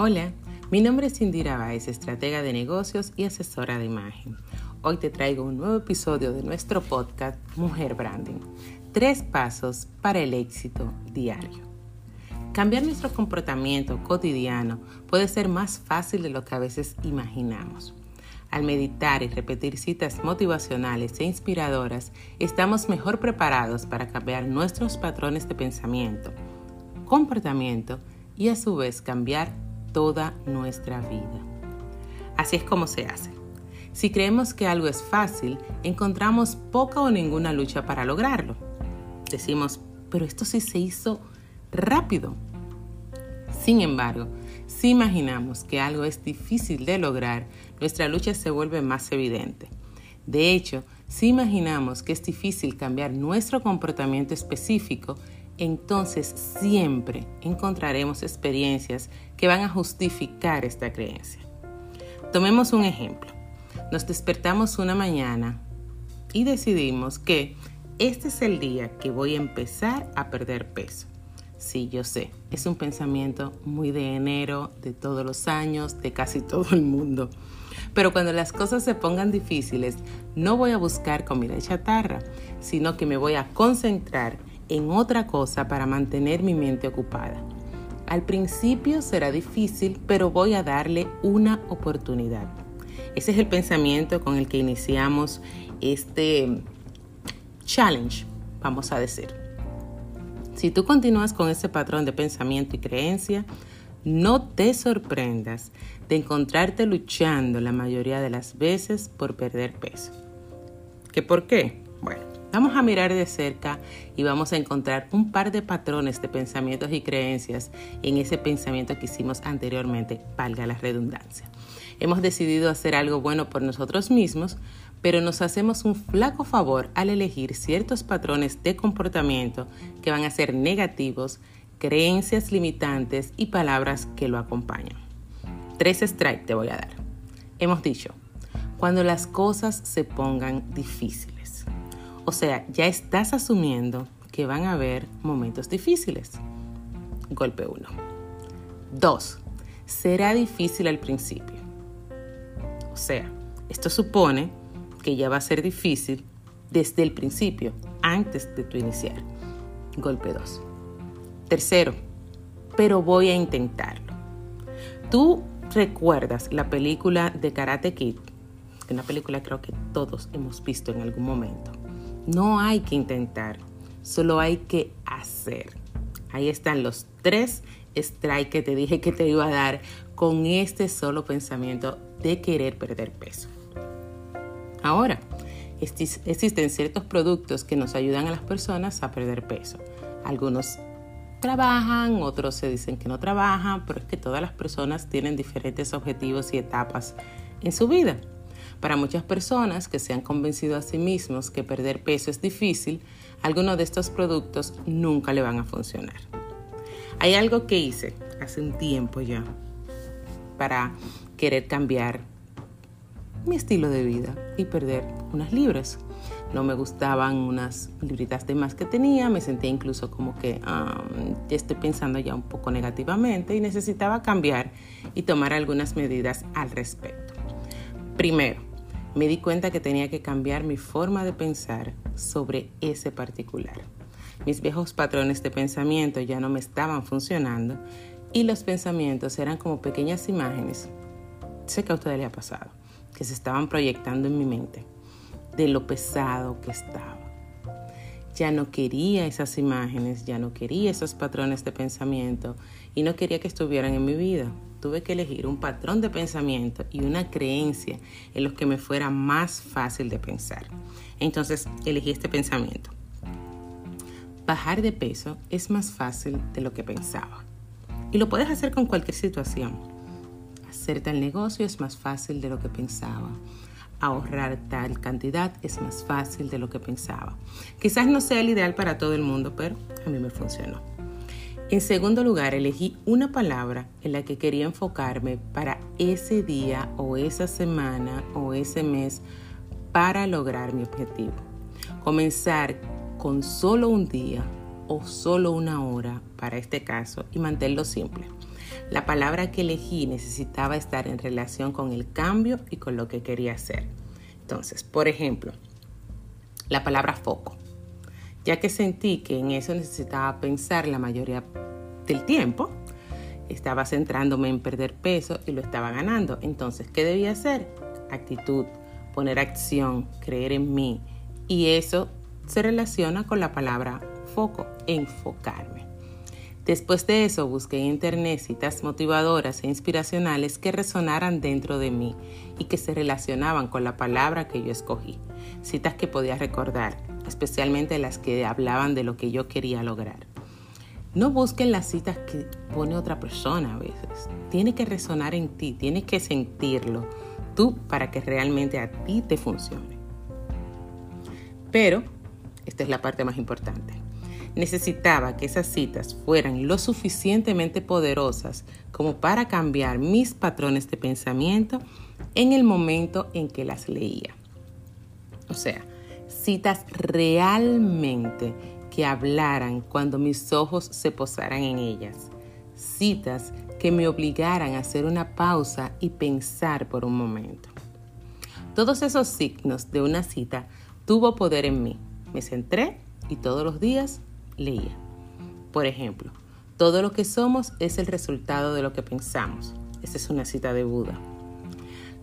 Hola, mi nombre es Indira Baez, estratega de negocios y asesora de imagen. Hoy te traigo un nuevo episodio de nuestro podcast Mujer Branding. Tres pasos para el éxito diario. Cambiar nuestro comportamiento cotidiano puede ser más fácil de lo que a veces imaginamos. Al meditar y repetir citas motivacionales e inspiradoras, estamos mejor preparados para cambiar nuestros patrones de pensamiento, comportamiento y a su vez cambiar toda nuestra vida. Así es como se hace. Si creemos que algo es fácil, encontramos poca o ninguna lucha para lograrlo. Decimos, pero esto sí se hizo rápido. Sin embargo, si imaginamos que algo es difícil de lograr, nuestra lucha se vuelve más evidente. De hecho, si imaginamos que es difícil cambiar nuestro comportamiento específico, entonces siempre encontraremos experiencias que van a justificar esta creencia. Tomemos un ejemplo. Nos despertamos una mañana y decidimos que este es el día que voy a empezar a perder peso. Sí, yo sé, es un pensamiento muy de enero, de todos los años, de casi todo el mundo. Pero cuando las cosas se pongan difíciles, no voy a buscar comida chatarra, sino que me voy a concentrar en otra cosa para mantener mi mente ocupada. Al principio será difícil, pero voy a darle una oportunidad. Ese es el pensamiento con el que iniciamos este challenge, vamos a decir. Si tú continúas con ese patrón de pensamiento y creencia, no te sorprendas de encontrarte luchando la mayoría de las veces por perder peso. ¿Qué por qué? Bueno, Vamos a mirar de cerca y vamos a encontrar un par de patrones de pensamientos y creencias en ese pensamiento que hicimos anteriormente, valga la redundancia. Hemos decidido hacer algo bueno por nosotros mismos, pero nos hacemos un flaco favor al elegir ciertos patrones de comportamiento que van a ser negativos, creencias limitantes y palabras que lo acompañan. Tres strikes te voy a dar. Hemos dicho, cuando las cosas se pongan difíciles. O sea, ya estás asumiendo que van a haber momentos difíciles. Golpe 1. 2. Será difícil al principio. O sea, esto supone que ya va a ser difícil desde el principio, antes de tu iniciar. Golpe 2. Tercero, pero voy a intentarlo. Tú recuerdas la película de Karate Kid, una película creo que todos hemos visto en algún momento. No hay que intentar, solo hay que hacer. Ahí están los tres strikes que te dije que te iba a dar con este solo pensamiento de querer perder peso. Ahora, existen ciertos productos que nos ayudan a las personas a perder peso. Algunos trabajan, otros se dicen que no trabajan, pero es que todas las personas tienen diferentes objetivos y etapas en su vida. Para muchas personas que se han convencido a sí mismos que perder peso es difícil, algunos de estos productos nunca le van a funcionar. Hay algo que hice hace un tiempo ya para querer cambiar mi estilo de vida y perder unas libras. No me gustaban unas libritas de más que tenía, me sentía incluso como que ah, estoy pensando ya un poco negativamente y necesitaba cambiar y tomar algunas medidas al respecto. Primero, me di cuenta que tenía que cambiar mi forma de pensar sobre ese particular. Mis viejos patrones de pensamiento ya no me estaban funcionando y los pensamientos eran como pequeñas imágenes, sé que a ustedes les ha pasado, que se estaban proyectando en mi mente de lo pesado que estaba. Ya no quería esas imágenes, ya no quería esos patrones de pensamiento y no quería que estuvieran en mi vida tuve que elegir un patrón de pensamiento y una creencia en los que me fuera más fácil de pensar. Entonces elegí este pensamiento. Bajar de peso es más fácil de lo que pensaba. Y lo puedes hacer con cualquier situación. Hacer tal negocio es más fácil de lo que pensaba. Ahorrar tal cantidad es más fácil de lo que pensaba. Quizás no sea el ideal para todo el mundo, pero a mí me funcionó. En segundo lugar, elegí una palabra en la que quería enfocarme para ese día o esa semana o ese mes para lograr mi objetivo. Comenzar con solo un día o solo una hora para este caso y mantenerlo simple. La palabra que elegí necesitaba estar en relación con el cambio y con lo que quería hacer. Entonces, por ejemplo, la palabra foco, ya que sentí que en eso necesitaba pensar la mayoría del tiempo, estaba centrándome en perder peso y lo estaba ganando. Entonces, ¿qué debía hacer? Actitud, poner acción, creer en mí. Y eso se relaciona con la palabra foco, enfocarme. Después de eso busqué en internet citas motivadoras e inspiracionales que resonaran dentro de mí y que se relacionaban con la palabra que yo escogí. Citas que podía recordar, especialmente las que hablaban de lo que yo quería lograr. No busquen las citas que pone otra persona a veces. Tiene que resonar en ti, tienes que sentirlo tú para que realmente a ti te funcione. Pero, esta es la parte más importante necesitaba que esas citas fueran lo suficientemente poderosas como para cambiar mis patrones de pensamiento en el momento en que las leía. O sea, citas realmente que hablaran cuando mis ojos se posaran en ellas. Citas que me obligaran a hacer una pausa y pensar por un momento. Todos esos signos de una cita tuvo poder en mí. Me centré y todos los días leía. Por ejemplo, todo lo que somos es el resultado de lo que pensamos. Esa es una cita de Buda.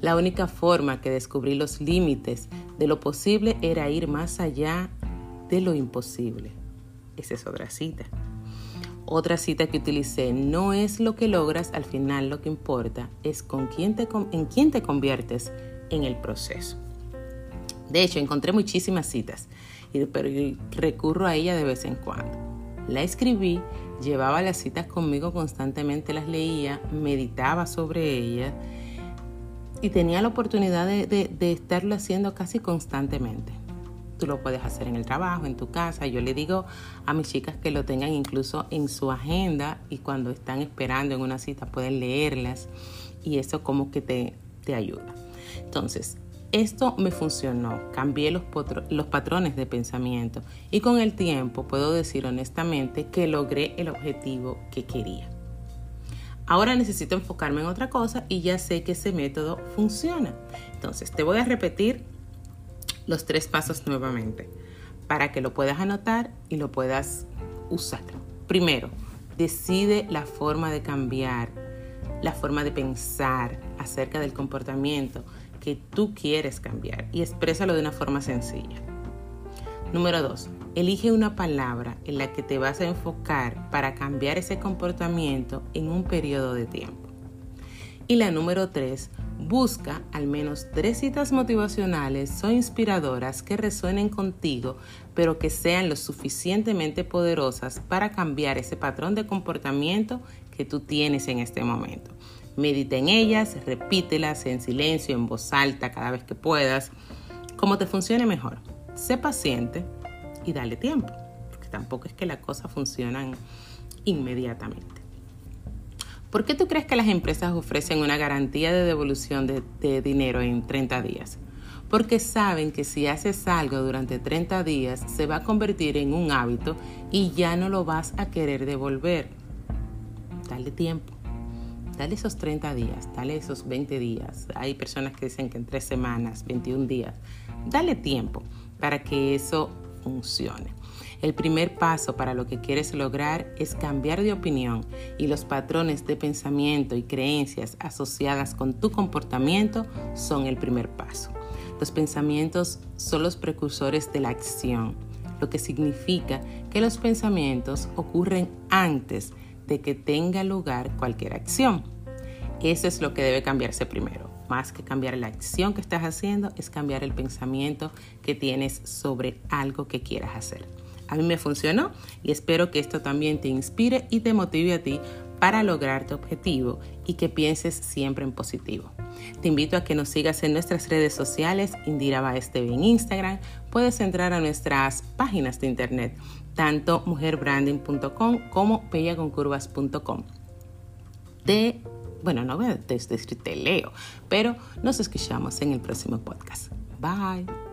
La única forma que descubrí los límites de lo posible era ir más allá de lo imposible. Esa es otra cita. Otra cita que utilicé, no es lo que logras, al final lo que importa es con quién te, en quién te conviertes en el proceso. De hecho, encontré muchísimas citas pero recurro a ella de vez en cuando. La escribí, llevaba las citas conmigo constantemente, las leía, meditaba sobre ellas y tenía la oportunidad de, de estarlo haciendo casi constantemente. Tú lo puedes hacer en el trabajo, en tu casa. Yo le digo a mis chicas que lo tengan incluso en su agenda y cuando están esperando en una cita pueden leerlas y eso como que te, te ayuda. Entonces, esto me funcionó, cambié los, los, patrones de pensamiento y con el tiempo puedo decir honestamente que logré el objetivo que quería. Ahora necesito enfocarme en otra cosa y ya sé que ese método funciona. Entonces te voy a repetir los tres pasos nuevamente para que lo puedas anotar y lo puedas usar. Primero, decide la forma de cambiar, la forma de pensar acerca del comportamiento que tú quieres cambiar y exprésalo de una forma sencilla. Número dos, elige una palabra en la que te vas a enfocar para cambiar ese comportamiento en un periodo de tiempo. Y la número tres, busca al menos tres citas motivacionales o inspiradoras que resuenen contigo, pero que sean lo suficientemente poderosas para cambiar ese patrón de comportamiento que tú tienes en este momento. Medita en ellas, repítelas en silencio, en voz alta cada vez que puedas, como te funcione mejor. Sé paciente y dale tiempo, porque tampoco es que las cosas funcionan inmediatamente. ¿Por qué tú crees que las empresas ofrecen una garantía de devolución de, de, dinero en 30 días? Porque saben que si haces algo durante 30 días se va a convertir en un hábito y ya no lo vas a querer devolver. Dale tiempo. Dale esos 30 días, dale esos 20 días. Hay personas que dicen que en 3 semanas, 21 días. Dale tiempo para que eso El primer paso para lo que quieres lograr es cambiar de opinión y los patrones de pensamiento y creencias asociadas con tu comportamiento son el primer paso. Los pensamientos son los precursores de la acción, lo que significa que los pensamientos ocurren antes de que tenga lugar cualquier acción. Eso es lo que debe cambiarse primero. Más que cambiar la acción que estás haciendo, es cambiar el pensamiento que tienes sobre algo que quieras hacer. A mí me funcionó y espero que esto también te inspire y te motive a ti para lograr tu objetivo y que pienses siempre en positivo. Te invito a que nos sigas en nuestras redes sociales, Indira Baez en Instagram. Puedes entrar a nuestras páginas de internet tanto mujerbranding.com como bellaconcurvas.com. bueno, no voy a decir te leo, pero nos escuchamos en el próximo podcast. Bye.